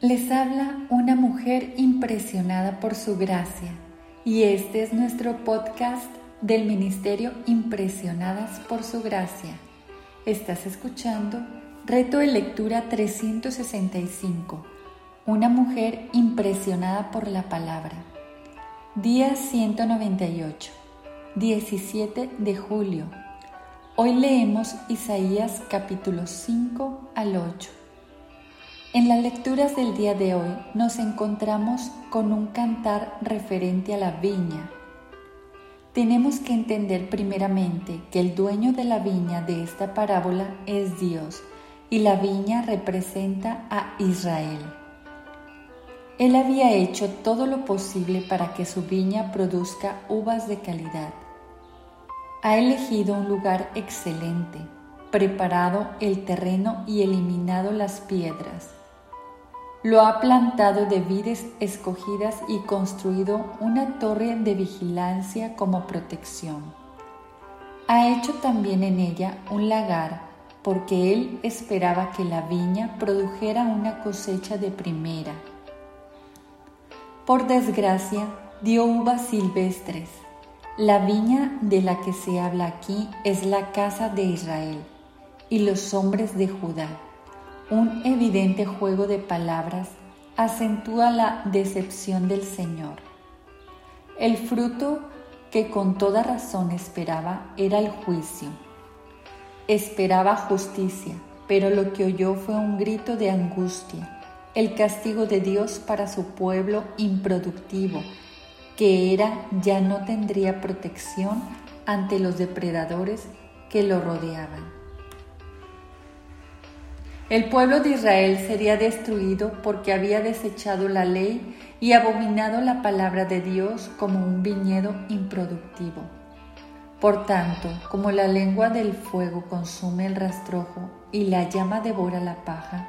Les habla una mujer impresionada por su gracia y este es nuestro podcast del Ministerio Impresionadas por su gracia. Estás escuchando Reto de Lectura 365. Una mujer impresionada por la palabra. Día 198. 17 de julio. Hoy leemos Isaías capítulo 5 al 8. En las lecturas del día de hoy nos encontramos con un cantar referente a la viña. Tenemos que entender primeramente que el dueño de la viña de esta parábola es Dios y la viña representa a Israel. Él había hecho todo lo posible para que su viña produzca uvas de calidad. Ha elegido un lugar excelente, preparado el terreno y eliminado las piedras lo ha plantado de vides escogidas y construido una torre de vigilancia como protección. Ha hecho también en ella un lagar porque él esperaba que la viña produjera una cosecha de primera. Por desgracia, dio uvas silvestres. La viña de la que se habla aquí es la casa de Israel y los hombres de Judá un evidente juego de palabras acentúa la decepción del Señor. El fruto que con toda razón esperaba era el juicio. Esperaba justicia, pero lo que oyó fue un grito de angustia, el castigo de Dios para su pueblo improductivo, que era ya no tendría protección ante los depredadores que lo rodeaban. El pueblo de Israel sería destruido porque había desechado la ley y abominado la palabra de Dios como un viñedo improductivo. Por tanto, como la lengua del fuego consume el rastrojo y la llama devora la paja,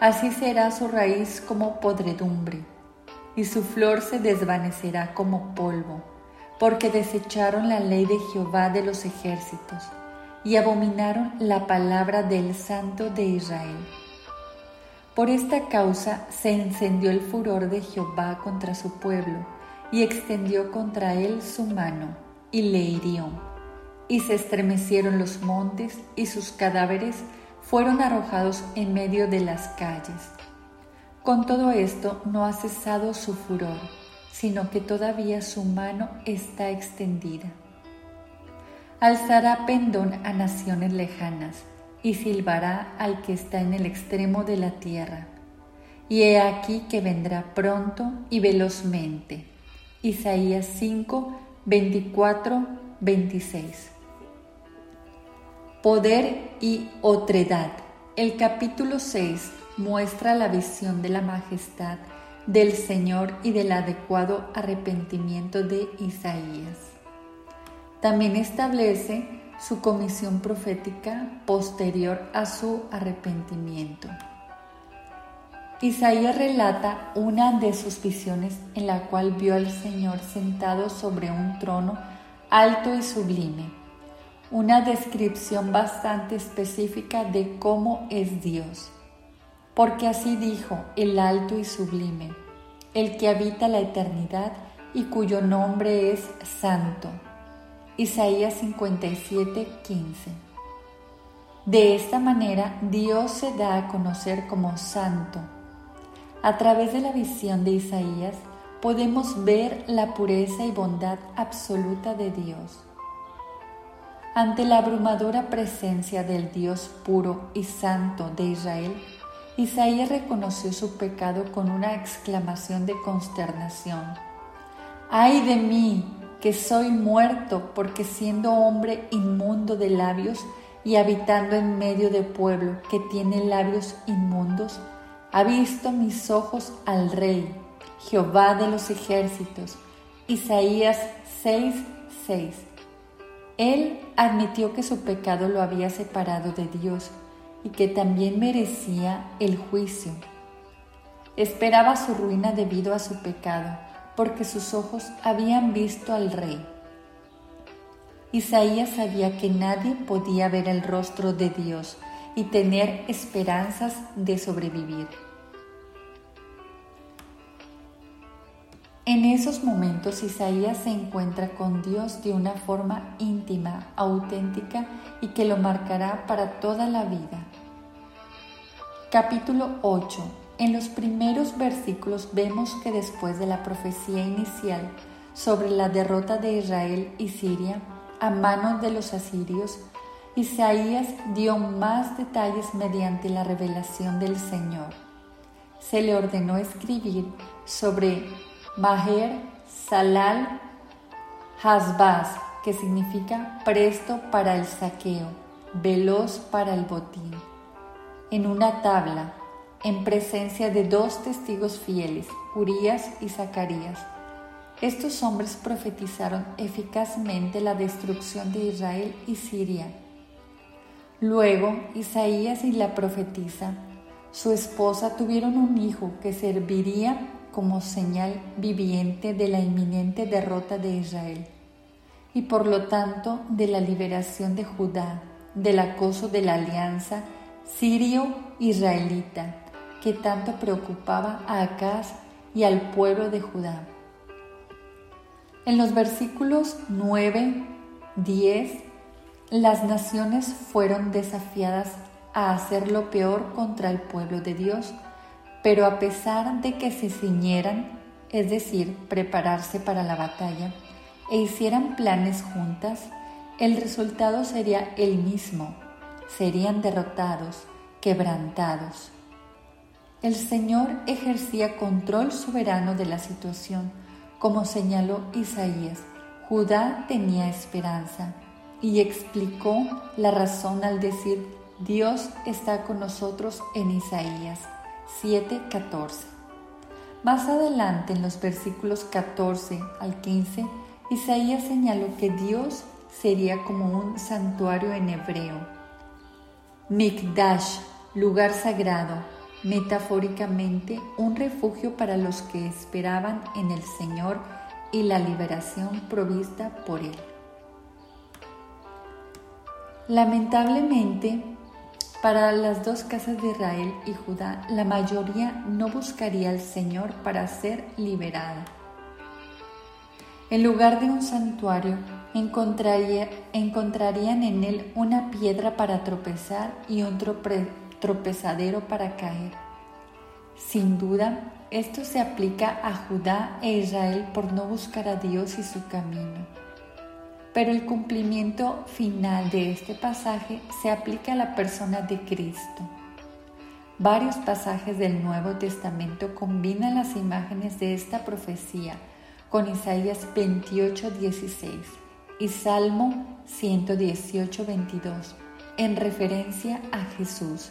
así será su raíz como podredumbre, y su flor se desvanecerá como polvo, porque desecharon la ley de Jehová de los ejércitos y abominaron la palabra del Santo de Israel. Por esta causa se encendió el furor de Jehová contra su pueblo, y extendió contra él su mano, y le hirió. Y se estremecieron los montes, y sus cadáveres fueron arrojados en medio de las calles. Con todo esto no ha cesado su furor, sino que todavía su mano está extendida alzará pendón a naciones lejanas y silbará al que está en el extremo de la tierra. Y he aquí que vendrá pronto y velozmente. Isaías 5, 24, 26. Poder y otredad. El capítulo 6 muestra la visión de la majestad del Señor y del adecuado arrepentimiento de Isaías. También establece su comisión profética posterior a su arrepentimiento. Isaías relata una de sus visiones en la cual vio al Señor sentado sobre un trono alto y sublime, una descripción bastante específica de cómo es Dios, porque así dijo el alto y sublime, el que habita la eternidad y cuyo nombre es santo. Isaías 57, 15. De esta manera Dios se da a conocer como santo. A través de la visión de Isaías podemos ver la pureza y bondad absoluta de Dios. Ante la abrumadora presencia del Dios puro y santo de Israel, Isaías reconoció su pecado con una exclamación de consternación. ¡Ay de mí! Que soy muerto porque siendo hombre inmundo de labios y habitando en medio de pueblo que tiene labios inmundos, ha visto mis ojos al Rey, Jehová de los ejércitos. Isaías 6, 6. Él admitió que su pecado lo había separado de Dios y que también merecía el juicio. Esperaba su ruina debido a su pecado porque sus ojos habían visto al rey. Isaías sabía que nadie podía ver el rostro de Dios y tener esperanzas de sobrevivir. En esos momentos Isaías se encuentra con Dios de una forma íntima, auténtica y que lo marcará para toda la vida. Capítulo 8. En los primeros versículos vemos que después de la profecía inicial sobre la derrota de Israel y Siria a manos de los asirios, Isaías dio más detalles mediante la revelación del Señor. Se le ordenó escribir sobre Maher Salal Hasbaz, que significa presto para el saqueo, veloz para el botín. En una tabla, en presencia de dos testigos fieles, Urias y Zacarías. Estos hombres profetizaron eficazmente la destrucción de Israel y Siria. Luego, Isaías y la profetisa, su esposa, tuvieron un hijo que serviría como señal viviente de la inminente derrota de Israel y por lo tanto de la liberación de Judá, del acoso de la alianza sirio-israelita que tanto preocupaba a Acaz y al pueblo de Judá. En los versículos 9, 10, las naciones fueron desafiadas a hacer lo peor contra el pueblo de Dios pero a pesar de que se ciñeran, es decir, prepararse para la batalla, e hicieran planes juntas, el resultado sería el mismo, serían derrotados, quebrantados. El Señor ejercía control soberano de la situación, como señaló Isaías. Judá tenía esperanza y explicó la razón al decir, Dios está con nosotros en Isaías 7:14. Más adelante, en los versículos 14 al 15, Isaías señaló que Dios sería como un santuario en hebreo. Mikdash, lugar sagrado, metafóricamente un refugio para los que esperaban en el Señor y la liberación provista por Él. Lamentablemente, para las dos casas de Israel y Judá, la mayoría no buscaría al Señor para ser liberada. En lugar de un santuario, encontrarían en él una piedra para tropezar y otro tropezadero para caer. Sin duda, esto se aplica a Judá e Israel por no buscar a Dios y su camino pero el cumplimiento final de este pasaje se aplica a la persona de Cristo. Varios pasajes del Nuevo Testamento combinan las imágenes de esta profecía con Isaías 28, 16 y Salmo 118, 22, en referencia a Jesús.